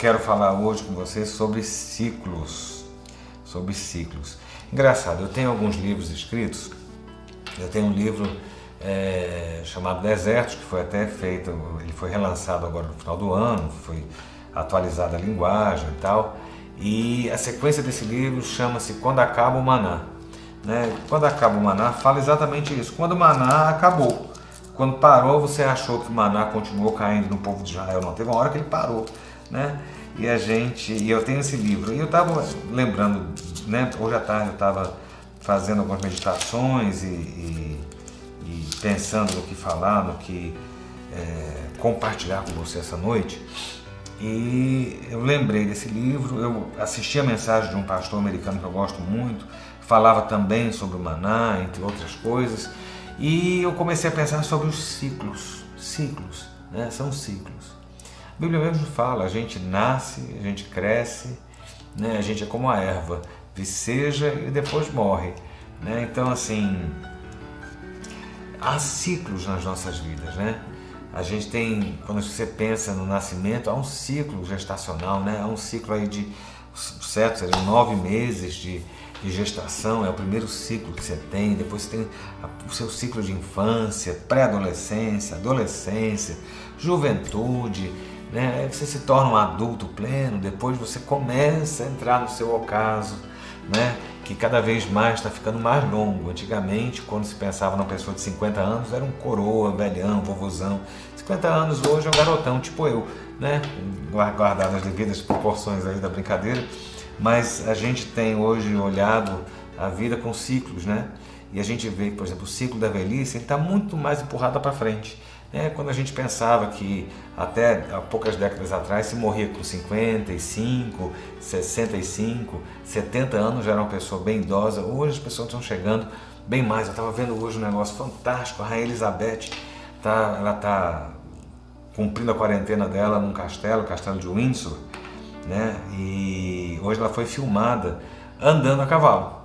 quero falar hoje com vocês sobre ciclos. Sobre ciclos. Engraçado, eu tenho alguns livros escritos. Eu tenho um livro é, chamado Desertos, que foi até feito, ele foi relançado agora no final do ano, foi atualizada a linguagem e tal. E a sequência desse livro chama-se Quando Acaba o Maná. Né? Quando acaba o maná, fala exatamente isso. Quando o maná acabou. Quando parou, você achou que o maná continuou caindo no povo de Israel. Não, teve uma hora que ele parou. Né? E a gente, e eu tenho esse livro. E eu estava lembrando, né? hoje à tarde eu estava fazendo algumas meditações e, e, e, pensando no que falar, no que é, compartilhar com você essa noite. E eu lembrei desse livro, eu assisti a mensagem de um pastor americano que eu gosto muito, falava também sobre o maná, entre outras coisas, e eu comecei a pensar sobre os ciclos. Ciclos, né? São ciclos. A Bíblia mesmo fala: a gente nasce, a gente cresce, né? a gente é como a erva, viceja e depois morre. Né? Então, assim, há ciclos nas nossas vidas, né? A gente tem, quando você pensa no nascimento, há um ciclo gestacional, né? Há um ciclo aí de, certo, seriam nove meses de, de gestação, é o primeiro ciclo que você tem, depois você tem o seu ciclo de infância, pré-adolescência, adolescência, juventude, né? Aí você se torna um adulto pleno, depois você começa a entrar no seu ocaso, né? que cada vez mais está ficando mais longo. Antigamente, quando se pensava numa pessoa de 50 anos, era um coroa, velhão, vovozão. 50 anos hoje é um garotão, tipo eu, né? Guardado as devidas proporções aí da brincadeira mas a gente tem hoje olhado a vida com ciclos, né? E a gente vê, por exemplo, o ciclo da velhice está muito mais empurrado para frente. Né? Quando a gente pensava que até há poucas décadas atrás se morria com 55, 65, 70 anos já era uma pessoa bem idosa, hoje as pessoas estão chegando bem mais. Eu estava vendo hoje um negócio fantástico, a Rainha Elizabeth, tá, ela está cumprindo a quarentena dela num castelo, o castelo de Windsor, né? E hoje ela foi filmada andando a cavalo,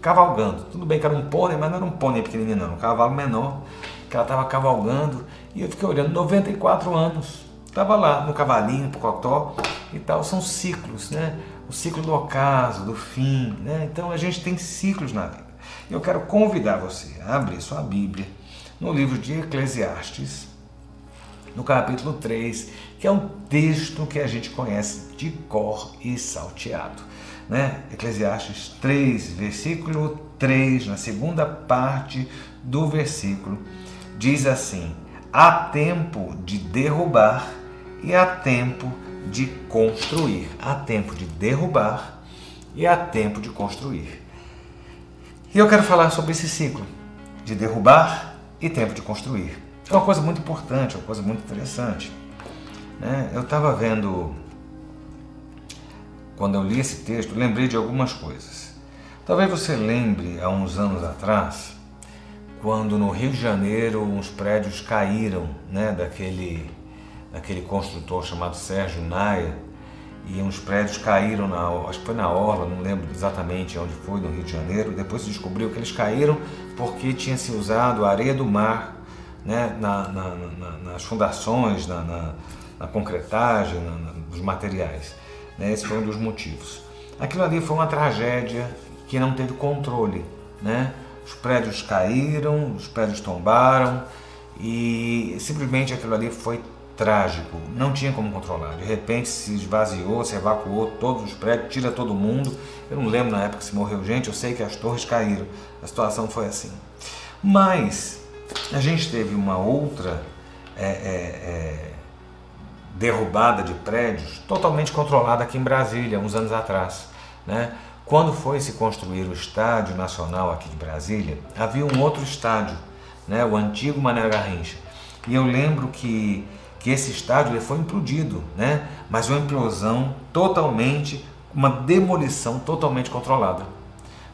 cavalgando. Tudo bem que era um pônei, mas não era um pônei pequenininho, não, um cavalo menor que ela estava cavalgando. E eu fiquei olhando, 94 anos, estava lá no cavalinho, no cotó e tal. São ciclos, né? O ciclo do ocaso, do fim, né? Então a gente tem ciclos na vida. Eu quero convidar você a abrir sua Bíblia no livro de Eclesiastes, no capítulo 3, que é um texto que a gente conhece de cor e salteado. Né? Eclesiastes 3, versículo 3, na segunda parte do versículo, diz assim: há tempo de derrubar e há tempo de construir. Há tempo de derrubar e há tempo de construir. E eu quero falar sobre esse ciclo de derrubar e tempo de construir. É uma coisa muito importante, é uma coisa muito interessante. Né? Eu estava vendo, quando eu li esse texto, lembrei de algumas coisas. Talvez você lembre, há uns anos atrás, quando no Rio de Janeiro uns prédios caíram né, daquele, daquele construtor chamado Sérgio Naia, e uns prédios caíram, na, acho que foi na Orla, não lembro exatamente onde foi, no Rio de Janeiro. Depois se descobriu que eles caíram porque tinha se usado a areia do mar né, na, na, na, nas fundações, na, concretagem, nos materiais. Né, esse foi um dos motivos. Aquilo ali foi uma tragédia que não teve controle. Né? Os prédios caíram, os prédios tombaram e simplesmente aquilo ali foi trágico, não tinha como controlar. De repente se esvaziou, se evacuou todos os prédios, tira todo mundo. Eu não lembro na época se morreu gente, eu sei que as torres caíram. A situação foi assim. Mas a gente teve uma outra é, é, é, derrubada de prédios totalmente controlada aqui em Brasília, uns anos atrás. Né? Quando foi se construir o Estádio Nacional aqui de Brasília, havia um outro estádio, né? o antigo Mané Garrincha. E eu lembro que, que esse estádio foi implodido, né? mas uma implosão totalmente, uma demolição totalmente controlada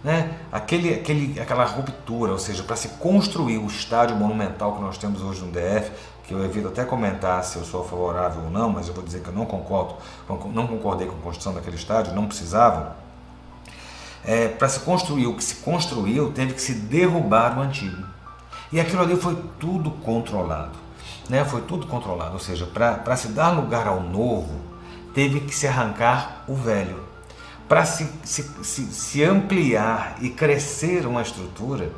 né? Aquele, aquele, aquela ruptura, ou seja, para se construir o estádio monumental que nós temos hoje no DF, que eu evito até comentar se eu sou favorável ou não, mas eu vou dizer que eu não concordo, não concordei com a construção daquele estádio, não precisava. É, para se construir o que se construiu, teve que se derrubar o antigo. E aquilo ali foi tudo controlado. Né? Foi tudo controlado, ou seja, para se dar lugar ao novo, teve que se arrancar o velho. Para se, se, se, se ampliar e crescer uma estrutura,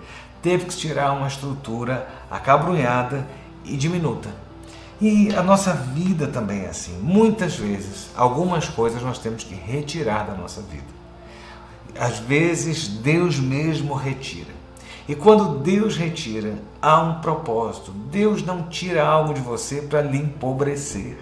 teve que tirar uma estrutura acabrunhada e diminuta. E a nossa vida também é assim. Muitas vezes, algumas coisas nós temos que retirar da nossa vida. Às vezes, Deus mesmo retira. E quando Deus retira, há um propósito. Deus não tira algo de você para lhe empobrecer.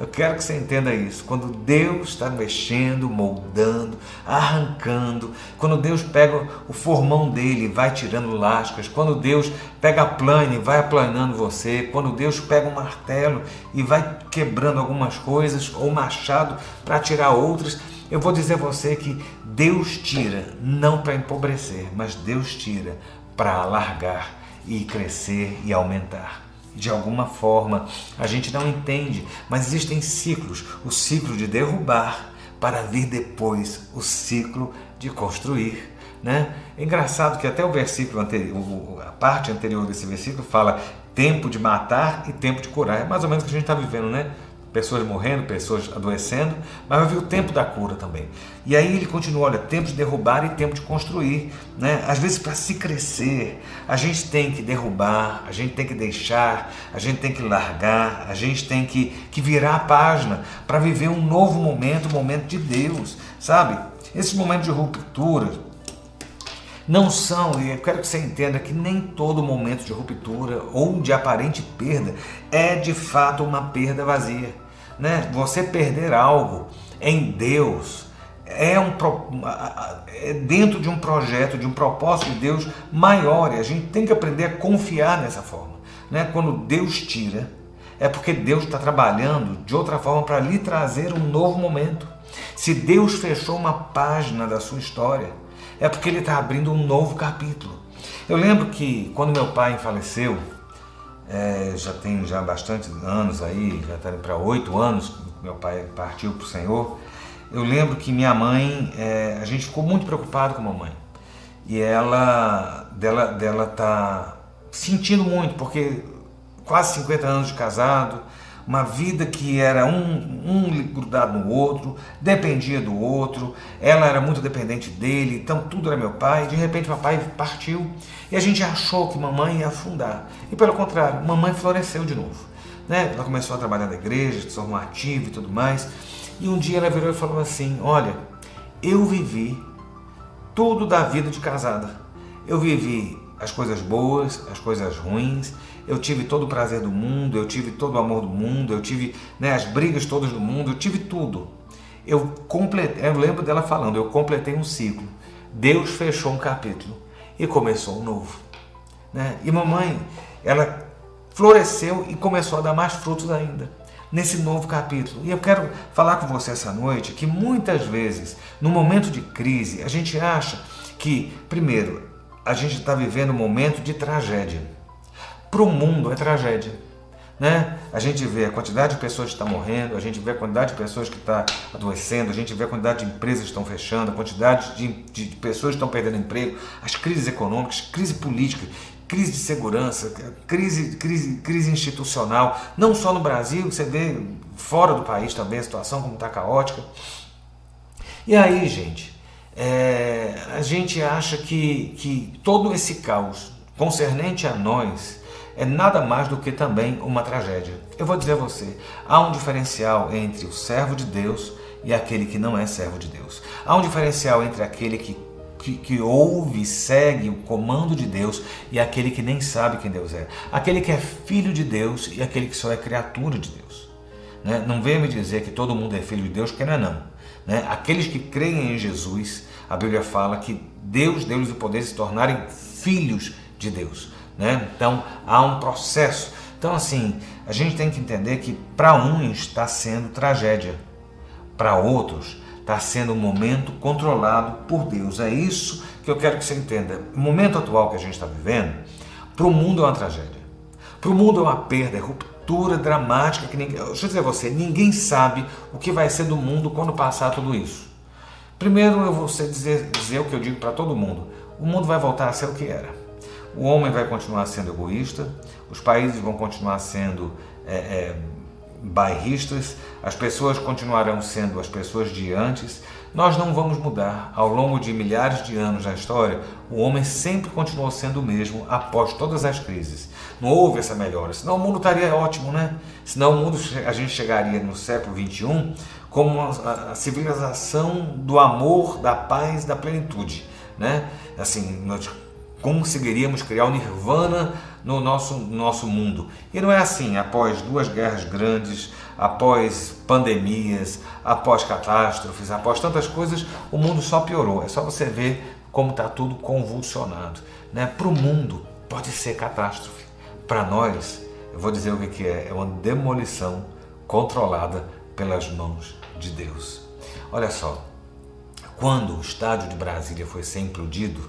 Eu quero que você entenda isso. Quando Deus está mexendo, moldando, arrancando, quando Deus pega o formão dele e vai tirando lascas, quando Deus pega a plane e vai aplanando você, quando Deus pega um martelo e vai quebrando algumas coisas, ou machado para tirar outras, eu vou dizer a você que Deus tira não para empobrecer, mas Deus tira para alargar e crescer e aumentar de alguma forma. A gente não entende, mas existem ciclos o ciclo de derrubar para vir depois o ciclo de construir. Né? É engraçado que até o versículo anterior, a parte anterior desse versículo fala tempo de matar e tempo de curar. É mais ou menos o que a gente está vivendo, né? Pessoas morrendo, pessoas adoecendo, mas vai vir o tempo da cura também. E aí ele continua, olha, tempo de derrubar e tempo de construir, né? Às vezes para se crescer, a gente tem que derrubar, a gente tem que deixar, a gente tem que largar, a gente tem que, que virar a página para viver um novo momento, um momento de Deus, sabe? Esses momentos de ruptura, não são, e eu quero que você entenda que nem todo momento de ruptura ou de aparente perda é de fato uma perda vazia. Né? Você perder algo em Deus é, um, é dentro de um projeto, de um propósito de Deus maior, e a gente tem que aprender a confiar nessa forma. Né? Quando Deus tira, é porque Deus está trabalhando de outra forma para lhe trazer um novo momento. Se Deus fechou uma página da sua história, é porque ele está abrindo um novo capítulo. Eu lembro que quando meu pai faleceu, é, já tem já bastante anos aí, já está para oito anos meu pai partiu para o Senhor. Eu lembro que minha mãe, é, a gente ficou muito preocupado com a mamãe. E ela, dela, dela tá sentindo muito, porque quase 50 anos de casado, uma vida que era um, um grudado no outro, dependia do outro, ela era muito dependente dele, então tudo era meu pai. De repente, papai partiu e a gente achou que mamãe ia afundar. E pelo contrário, mamãe floresceu de novo. Né? Ela começou a trabalhar na igreja, se tornou ativa e tudo mais. E um dia ela virou e falou assim: Olha, eu vivi tudo da vida de casada. Eu vivi as coisas boas, as coisas ruins. Eu tive todo o prazer do mundo, eu tive todo o amor do mundo, eu tive né, as brigas todas do mundo, eu tive tudo. Eu, completei, eu lembro dela falando, eu completei um ciclo. Deus fechou um capítulo e começou um novo. Né? E mamãe, ela floresceu e começou a dar mais frutos ainda nesse novo capítulo. E eu quero falar com você essa noite que muitas vezes, no momento de crise, a gente acha que, primeiro, a gente está vivendo um momento de tragédia. Para o mundo é tragédia. Né? A gente vê a quantidade de pessoas que estão morrendo, a gente vê a quantidade de pessoas que estão adoecendo, a gente vê a quantidade de empresas que estão fechando, a quantidade de, de, de pessoas que estão perdendo emprego, as crises econômicas, crise política, crise de segurança, crise, crise, crise institucional, não só no Brasil, você vê fora do país também a situação como está caótica. E aí, gente, é, a gente acha que, que todo esse caos concernente a nós é nada mais do que também uma tragédia. Eu vou dizer a você: há um diferencial entre o servo de Deus e aquele que não é servo de Deus. Há um diferencial entre aquele que, que, que ouve, segue o comando de Deus e aquele que nem sabe quem Deus é. Aquele que é filho de Deus e aquele que só é criatura de Deus. Né? Não venha me dizer que todo mundo é filho de Deus, que não é não. Né? Aqueles que creem em Jesus a Bíblia fala que Deus deu-lhes o poder de se tornarem filhos de Deus. Né? Então há um processo. Então, assim, a gente tem que entender que para uns está sendo tragédia, para outros está sendo um momento controlado por Deus. É isso que eu quero que você entenda. O momento atual que a gente está vivendo, para o mundo é uma tragédia. Para o mundo é uma perda, é ruptura dramática que ninguém. Deixa eu dizer a você, ninguém sabe o que vai ser do mundo quando passar tudo isso. Primeiro eu vou dizer, dizer o que eu digo para todo mundo: o mundo vai voltar a ser o que era. O homem vai continuar sendo egoísta, os países vão continuar sendo é, é, bairristas, as pessoas continuarão sendo as pessoas de antes, nós não vamos mudar. Ao longo de milhares de anos da história, o homem sempre continuou sendo o mesmo após todas as crises. Não houve essa melhora, senão o mundo estaria ótimo, né? Senão o mundo, a gente chegaria no século XXI como a, civilização do amor, da paz, da plenitude, né? Assim, nós conseguiríamos criar o nirvana no nosso, nosso mundo. E não é assim, após duas guerras grandes, após pandemias, após catástrofes, após tantas coisas, o mundo só piorou. É só você ver como está tudo convulsionado. Né? Para o mundo pode ser catástrofe. Para nós, eu vou dizer o que é: é uma demolição controlada pelas mãos de Deus. Olha só, quando o estádio de Brasília foi ser implodido,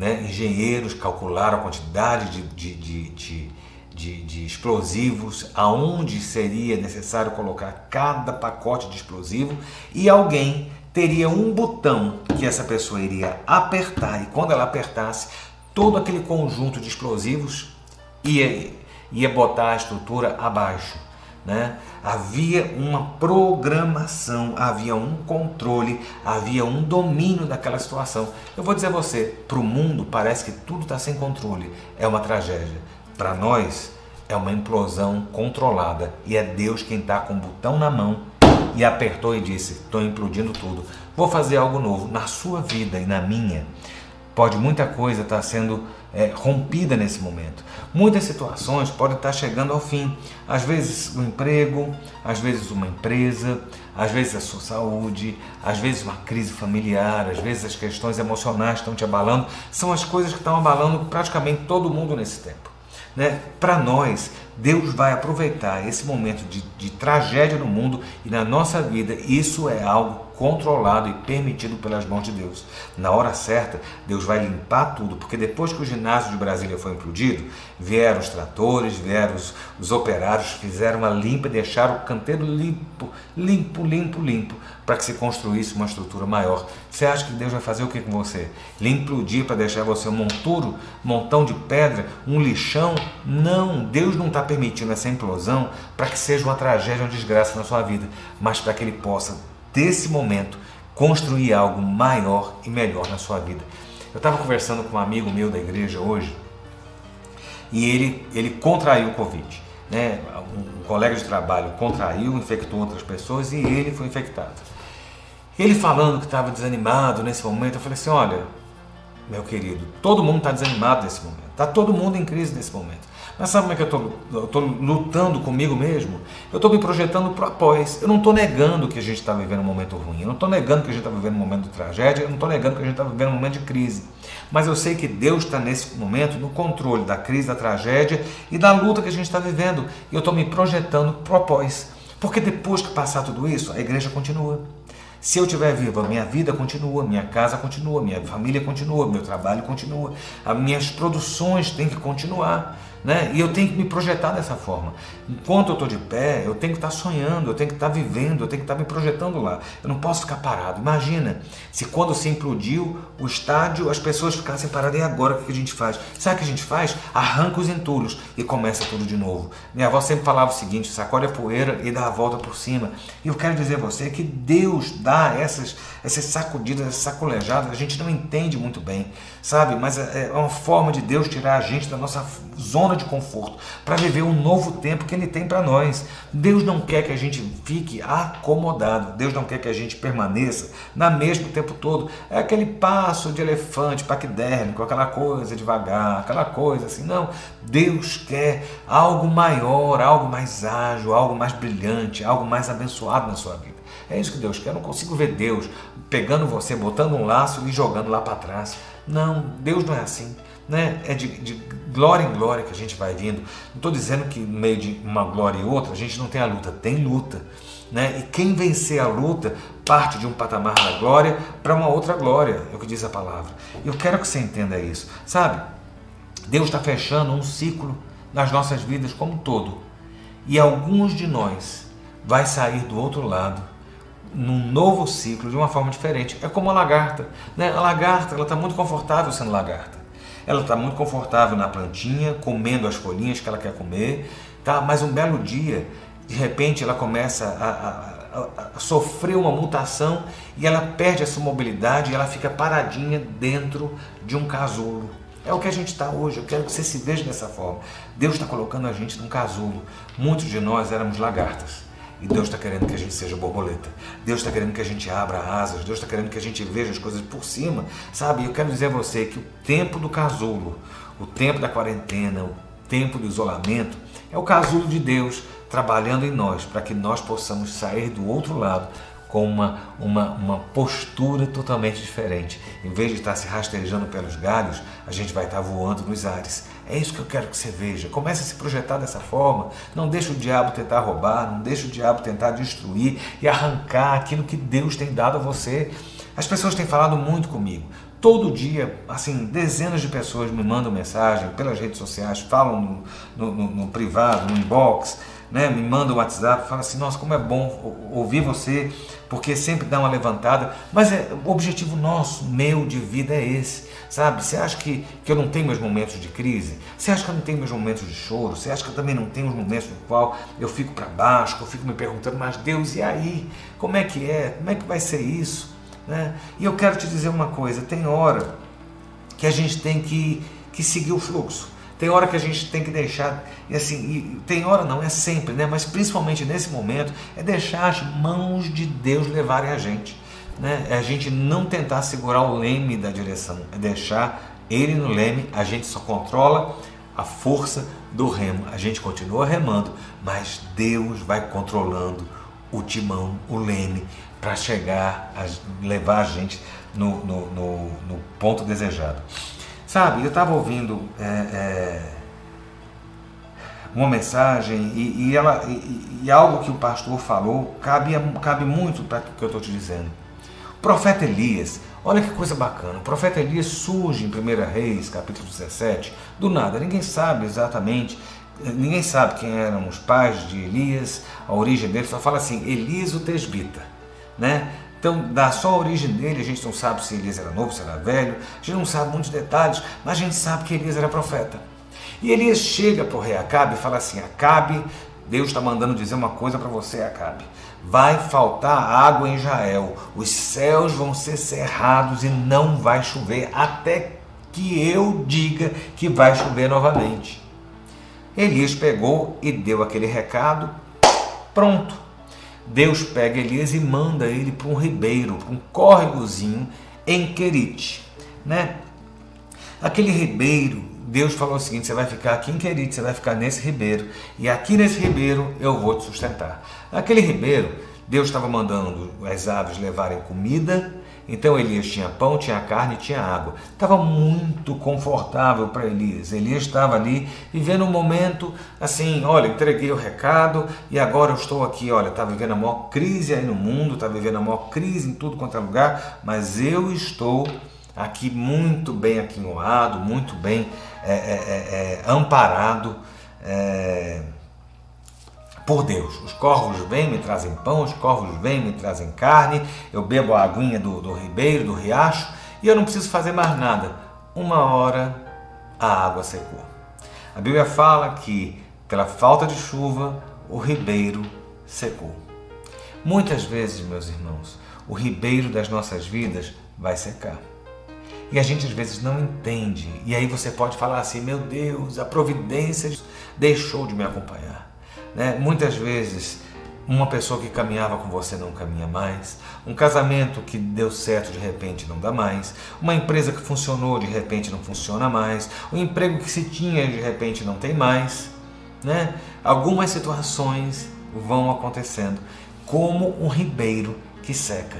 né? engenheiros calcularam a quantidade de, de, de, de, de, explosivos, aonde seria necessário colocar cada pacote de explosivo e alguém teria um botão que essa pessoa iria apertar e quando ela apertasse, todo aquele conjunto de explosivos ia, ia botar a estrutura abaixo. Né? Havia uma programação, havia um controle, havia um domínio daquela situação. Eu vou dizer a você, para o mundo parece que tudo está sem controle, é uma tragédia. Para nós é uma implosão controlada e é Deus quem está com o botão na mão e apertou e disse: Estou implodindo tudo, vou fazer algo novo na sua vida e na minha. Pode muita coisa estar tá sendo é, rompida nesse momento. Muitas situações podem estar chegando ao fim. Às vezes um emprego, às vezes uma empresa, às vezes a sua saúde, às vezes uma crise familiar, às vezes as questões emocionais estão te abalando. São as coisas que estão abalando praticamente todo mundo nesse tempo. Né? Para nós, Deus vai aproveitar esse momento de, de tragédia no mundo e na nossa vida. Isso é algo controlado e permitido pelas mãos de Deus. Na hora certa, Deus vai limpar tudo, porque depois que o ginásio de Brasília foi implodido, vieram os tratores, vieram os, os operários, fizeram uma limpa e deixaram o canteiro limpo, limpo, limpo, limpo, para que se construísse uma estrutura maior. Você acha que Deus vai fazer o que com você? Lhe implodir para deixar você um monturo, montão de pedra, um lixão? Não, Deus não está permitindo essa implosão para que seja uma tragédia, uma desgraça na sua vida, mas para que Ele possa desse momento, construir algo maior e melhor na sua vida. Eu estava conversando com um amigo meu da igreja hoje e ele, ele contraiu o Covid. Né? Um colega de trabalho contraiu, infectou outras pessoas e ele foi infectado. Ele falando que estava desanimado nesse momento, eu falei assim: olha, meu querido, todo mundo está desanimado nesse momento, está todo mundo em crise nesse momento. Mas sabe como é que eu estou lutando comigo mesmo? Eu estou me projetando para após. Eu não estou negando que a gente está vivendo um momento ruim. Eu não estou negando que a gente está vivendo um momento de tragédia. Eu não estou negando que a gente está vivendo um momento de crise. Mas eu sei que Deus está nesse momento no controle da crise, da tragédia e da luta que a gente está vivendo. E eu estou me projetando para após. Porque depois que passar tudo isso, a igreja continua. Se eu estiver vivo, a minha vida continua, minha casa continua, minha família continua, meu trabalho continua, as minhas produções têm que continuar. Né? E eu tenho que me projetar dessa forma. Enquanto eu estou de pé, eu tenho que estar sonhando, eu tenho que estar vivendo, eu tenho que estar me projetando lá. Eu não posso ficar parado. Imagina se quando se implodiu o estádio, as pessoas ficassem paradas. E agora o que a gente faz? Sabe o que a gente faz? Arranca os entulhos e começa tudo de novo. Minha avó sempre falava o seguinte: sacode a poeira e dá a volta por cima. E eu quero dizer a você que Deus dá essas, essas sacudidas, essas sacolejadas. A gente não entende muito bem, sabe? Mas é, é uma forma de Deus tirar a gente da nossa zona de conforto para viver um novo tempo que Ele tem para nós. Deus não quer que a gente fique acomodado, Deus não quer que a gente permaneça na mesma o tempo todo. É aquele passo de elefante paquidérmico, aquela coisa devagar, aquela coisa assim. Não, Deus quer algo maior, algo mais ágil, algo mais brilhante, algo mais abençoado na sua vida. É isso que Deus quer. Eu não consigo ver Deus pegando você, botando um laço e jogando lá para trás. Não, Deus não é assim né? É de, de glória em glória que a gente vai vindo. Não estou dizendo que no meio de uma glória e outra a gente não tem a luta, tem luta. Né? E quem vencer a luta parte de um patamar da glória para uma outra glória, é o que diz a palavra. Eu quero que você entenda isso, sabe? Deus está fechando um ciclo nas nossas vidas como um todo. E alguns de nós vai sair do outro lado num novo ciclo de uma forma diferente. É como a lagarta. Né? A lagarta ela está muito confortável sendo lagarta. Ela está muito confortável na plantinha, comendo as folhinhas que ela quer comer, tá? Mas um belo dia de repente ela começa a, a, a, sofrer uma mutação e ela perde essa mobilidade e ela fica paradinha dentro de um casulo. É o que a gente está hoje. Eu quero que você se veja dessa forma. Deus está colocando a gente num casulo. Muitos de nós éramos lagartas. E Deus está querendo que a gente seja borboleta. Deus está querendo que a gente abra asas. Deus está querendo que a gente veja as coisas por cima. Sabe? Eu quero dizer a você que o tempo do casulo, o tempo da quarentena, o tempo do isolamento, é o casulo de Deus trabalhando em nós para que nós possamos sair do outro lado com uma, uma, uma postura totalmente diferente. Em vez de estar se rastejando pelos galhos, a gente vai estar voando nos ares. É isso que eu quero que você veja. Comece a se projetar dessa forma. Não deixe o diabo tentar roubar, não deixe o diabo tentar destruir e arrancar aquilo que Deus tem dado a você. As pessoas têm falado muito comigo. Todo dia, assim, dezenas de pessoas me mandam mensagem pelas redes sociais, falam no, no, no privado, no inbox, né, me manda um WhatsApp, fala assim, nossa, como é bom ouvir você, porque sempre dá uma levantada. Mas é, o objetivo nosso, meu, de vida é esse, sabe? Você acha que, que eu não tenho meus momentos de crise? Você acha que eu não tenho meus momentos de choro? Você acha que eu também não tenho os momentos no qual eu fico para baixo, que eu fico me perguntando, mas Deus, e aí? Como é que é? Como é que vai ser isso? Né? E eu quero te dizer uma coisa, tem hora que a gente tem que, que seguir o fluxo. Tem hora que a gente tem que deixar, e assim, e tem hora não, é sempre, né? Mas principalmente nesse momento, é deixar as mãos de Deus levarem a gente. Né? É a gente não tentar segurar o leme da direção, é deixar ele no leme, a gente só controla a força do remo. A gente continua remando, mas Deus vai controlando o timão, o leme, para chegar a levar a gente no, no, no, no ponto desejado. Sabe, eu estava ouvindo é, é, uma mensagem e, e ela, e, e, algo que o pastor falou cabe, cabe muito para o que eu estou te dizendo. O profeta Elias, olha que coisa bacana, o profeta Elias surge em 1 Reis, capítulo 17, do nada, ninguém sabe exatamente, ninguém sabe quem eram os pais de Elias, a origem dele, só fala assim, Elias o Tesbita, né? Então, da só origem dele, a gente não sabe se Elias era novo, se era velho, a gente não sabe muitos detalhes, mas a gente sabe que Elias era profeta. E Elias chega para o rei Acabe e fala assim: Acabe, Deus está mandando dizer uma coisa para você, Acabe. Vai faltar água em Israel, os céus vão ser cerrados e não vai chover até que eu diga que vai chover novamente. Elias pegou e deu aquele recado, pronto Deus pega Elias e manda ele para um ribeiro, para um córregozinho em Querite, né? Aquele ribeiro, Deus falou o seguinte: você vai ficar aqui em Querite, você vai ficar nesse ribeiro, e aqui nesse ribeiro eu vou te sustentar. Aquele ribeiro, Deus estava mandando as aves levarem comida então Elias tinha pão, tinha carne, tinha água. Estava muito confortável para Elias. Elias estava ali vivendo um momento assim: olha, entreguei o recado e agora eu estou aqui. Olha, está vivendo a maior crise aí no mundo, está vivendo a maior crise em tudo quanto é lugar, mas eu estou aqui muito bem aquinhoado, muito bem é, é, é, amparado. Por Deus. Os corvos vêm, me trazem pão, os corvos vêm, me trazem carne, eu bebo a aguinha do, do ribeiro, do riacho, e eu não preciso fazer mais nada. Uma hora a água secou. A Bíblia fala que, pela falta de chuva, o ribeiro secou. Muitas vezes, meus irmãos, o ribeiro das nossas vidas vai secar. E a gente às vezes não entende. E aí você pode falar assim: meu Deus, a providência deixou de me acompanhar. Né? Muitas vezes, uma pessoa que caminhava com você não caminha mais, um casamento que deu certo de repente não dá mais, uma empresa que funcionou de repente não funciona mais, o um emprego que se tinha de repente não tem mais. Né? Algumas situações vão acontecendo, como um ribeiro que seca.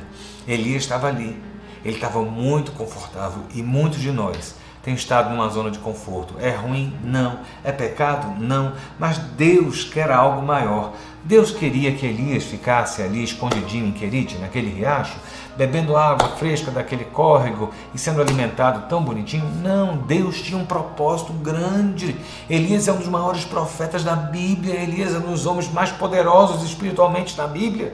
Elias estava ali, ele estava muito confortável e muitos de nós tem estado numa zona de conforto. É ruim? Não. É pecado? Não. Mas Deus quer algo maior. Deus queria que Elias ficasse ali escondidinho em Querite, naquele riacho, bebendo água fresca daquele córrego e sendo alimentado tão bonitinho. Não, Deus tinha um propósito grande. Elias é um dos maiores profetas da Bíblia. Elias é um dos homens mais poderosos espiritualmente da Bíblia.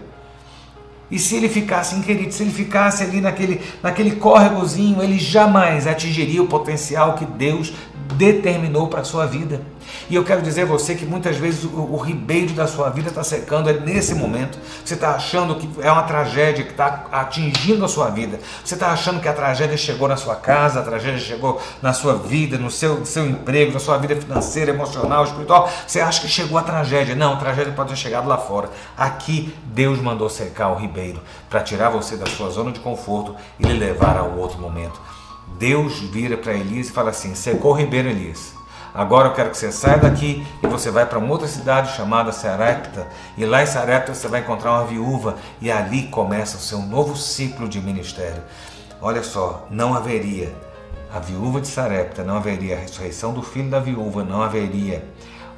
E se ele ficasse inquerido, se ele ficasse ali naquele, naquele córregozinho, ele jamais atingiria o potencial que Deus determinou para a sua vida. E eu quero dizer a você que muitas vezes o, o ribeiro da sua vida está secando, é nesse momento. Você está achando que é uma tragédia que está atingindo a sua vida. Você está achando que a tragédia chegou na sua casa, a tragédia chegou na sua vida, no seu, seu emprego, na sua vida financeira, emocional, espiritual. Você acha que chegou a tragédia. Não, a tragédia pode ter chegado lá fora. Aqui Deus mandou secar o ribeiro para tirar você da sua zona de conforto e lhe levar a um outro momento. Deus vira para Elias e fala assim: secou o ribeiro, Elias. Agora eu quero que você saia daqui e você vai para uma outra cidade chamada Sarepta. E lá em Sarepta você vai encontrar uma viúva e ali começa o seu novo ciclo de ministério. Olha só, não haveria a viúva de Sarepta, não haveria a ressurreição do filho da viúva, não haveria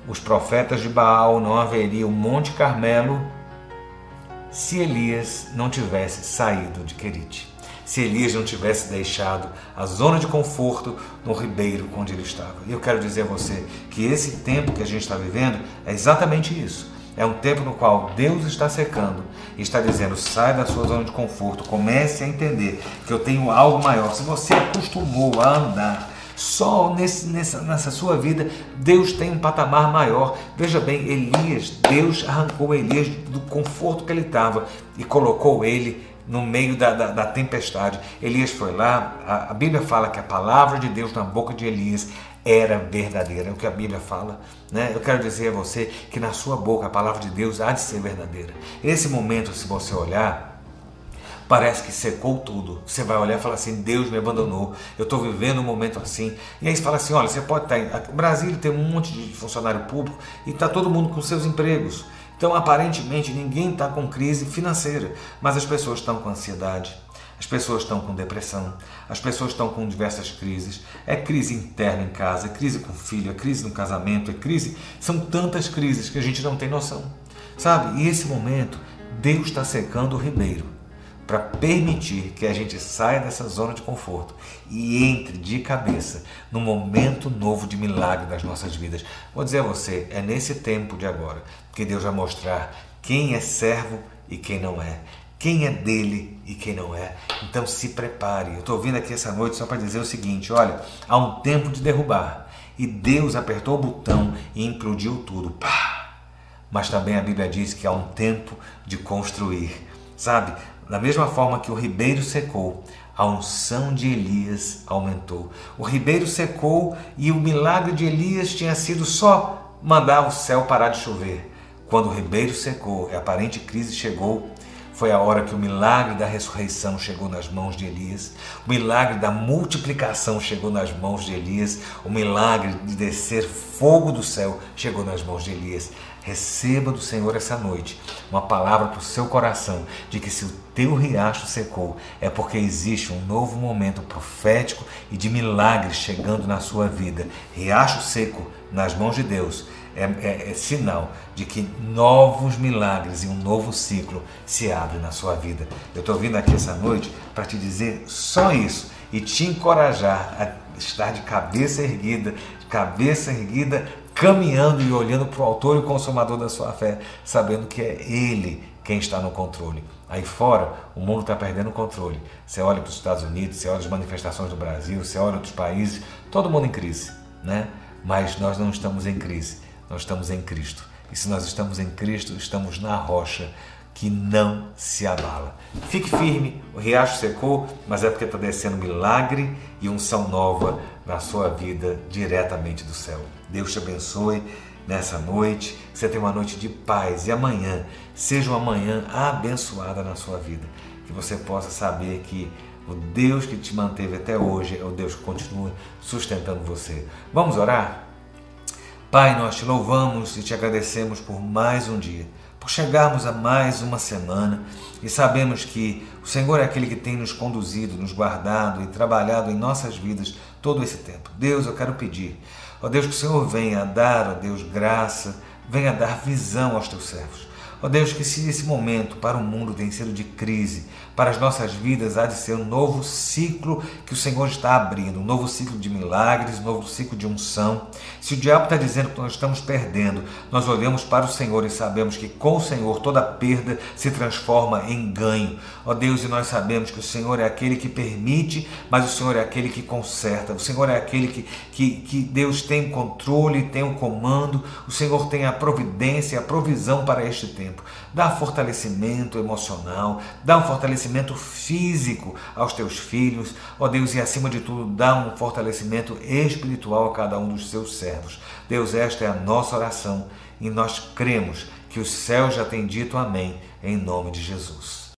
os profetas de Baal, não haveria o Monte Carmelo se Elias não tivesse saído de Querite se Elias não tivesse deixado a zona de conforto no ribeiro onde ele estava. E eu quero dizer a você que esse tempo que a gente está vivendo é exatamente isso. É um tempo no qual Deus está secando e está dizendo: sai da sua zona de conforto, comece a entender que eu tenho algo maior. Se você acostumou a andar só nesse, nessa, nessa sua vida, Deus tem um patamar maior. Veja bem, Elias, Deus arrancou Elias do conforto que ele estava e colocou ele no meio da, da, da tempestade. Elias foi lá, a, a, Bíblia fala que a palavra de Deus na boca de Elias era verdadeira, é o que a Bíblia fala. Né? Eu quero dizer a você que na sua boca a palavra de Deus há de ser verdadeira. Esse momento, se você olhar, parece que secou tudo. Você vai olhar e falar assim: Deus me abandonou, eu estou vivendo um momento assim. E aí você fala assim: olha, você pode estar. Em... O Brasil tem um monte de funcionário público e está todo mundo com seus empregos. Então, aparentemente, ninguém está com crise financeira, mas as pessoas estão com ansiedade, as pessoas estão com depressão, as pessoas estão com diversas crises. É crise interna em casa, é crise com o filho, é crise no casamento, é crise. São tantas crises que a gente não tem noção. Sabe? E esse momento, Deus está secando o ribeiro para permitir que a gente saia dessa zona de conforto e entre de cabeça num momento novo de milagre das nossas vidas. Vou dizer a você, é nesse tempo de agora que Deus vai mostrar quem é servo e quem não é, quem é dele e quem não é. Então se prepare. Eu estou vindo aqui essa noite só para dizer o seguinte: olha, há um tempo de derrubar e Deus apertou o botão e implodiu tudo. Pá! Mas também a Bíblia diz que há um tempo de construir. Sabe, da mesma forma que o ribeiro secou, a unção de Elias aumentou. O ribeiro secou e o milagre de Elias tinha sido só mandar o céu parar de chover. Quando o ribeiro secou e a aparente crise chegou, foi a hora que o milagre da ressurreição chegou nas mãos de Elias, o milagre da multiplicação chegou nas mãos de Elias, o milagre de descer fogo do céu chegou nas mãos de Elias. Receba do Senhor essa noite uma palavra para o seu coração de que se o teu riacho secou, é porque existe um novo momento profético e de milagres chegando na sua vida. Riacho seco nas mãos de Deus é, é, é sinal de que novos milagres e um novo ciclo se abrem na sua vida. Eu estou vindo aqui essa noite para te dizer só isso e te encorajar a estar de cabeça erguida, de cabeça erguida caminhando e olhando para o autor e consumador da sua fé, sabendo que é Ele quem está no controle. Aí fora, o mundo está perdendo o controle. Você olha para os Estados Unidos, você olha as manifestações do Brasil, você olha outros países, todo mundo em crise, né? Mas nós não estamos em crise, nós estamos em Cristo. E se nós estamos em Cristo, estamos na rocha que não se abala. Fique firme, o riacho secou, mas é porque está descendo milagre e unção nova na sua vida diretamente do céu. Deus te abençoe nessa noite, que você tenha uma noite de paz e amanhã seja uma manhã abençoada na sua vida. Que você possa saber que o Deus que te manteve até hoje é o Deus que continua sustentando você. Vamos orar? Pai, nós te louvamos e te agradecemos por mais um dia, por chegarmos a mais uma semana e sabemos que o Senhor é aquele que tem nos conduzido, nos guardado e trabalhado em nossas vidas todo esse tempo. Deus, eu quero pedir Ó Deus, que o Senhor venha dar, ó Deus, graça, venha dar visão aos teus servos. Ó Deus, que se esse momento para o mundo tem sido de crise, para as nossas vidas há de ser um novo ciclo que o Senhor está abrindo, um novo ciclo de milagres, um novo ciclo de unção. Se o diabo está dizendo que nós estamos perdendo, nós olhamos para o Senhor e sabemos que com o Senhor toda perda se transforma em ganho. Ó Deus, e nós sabemos que o Senhor é aquele que permite, mas o Senhor é aquele que conserta. O Senhor é aquele que, que, que Deus tem o controle, tem o comando, o Senhor tem a providência, a provisão para este tempo. Dá fortalecimento emocional, dá um fortalecimento físico aos teus filhos, ó Deus, e acima de tudo, dá um fortalecimento espiritual a cada um dos seus servos. Deus, esta é a nossa oração e nós cremos que os céus já têm dito amém, em nome de Jesus.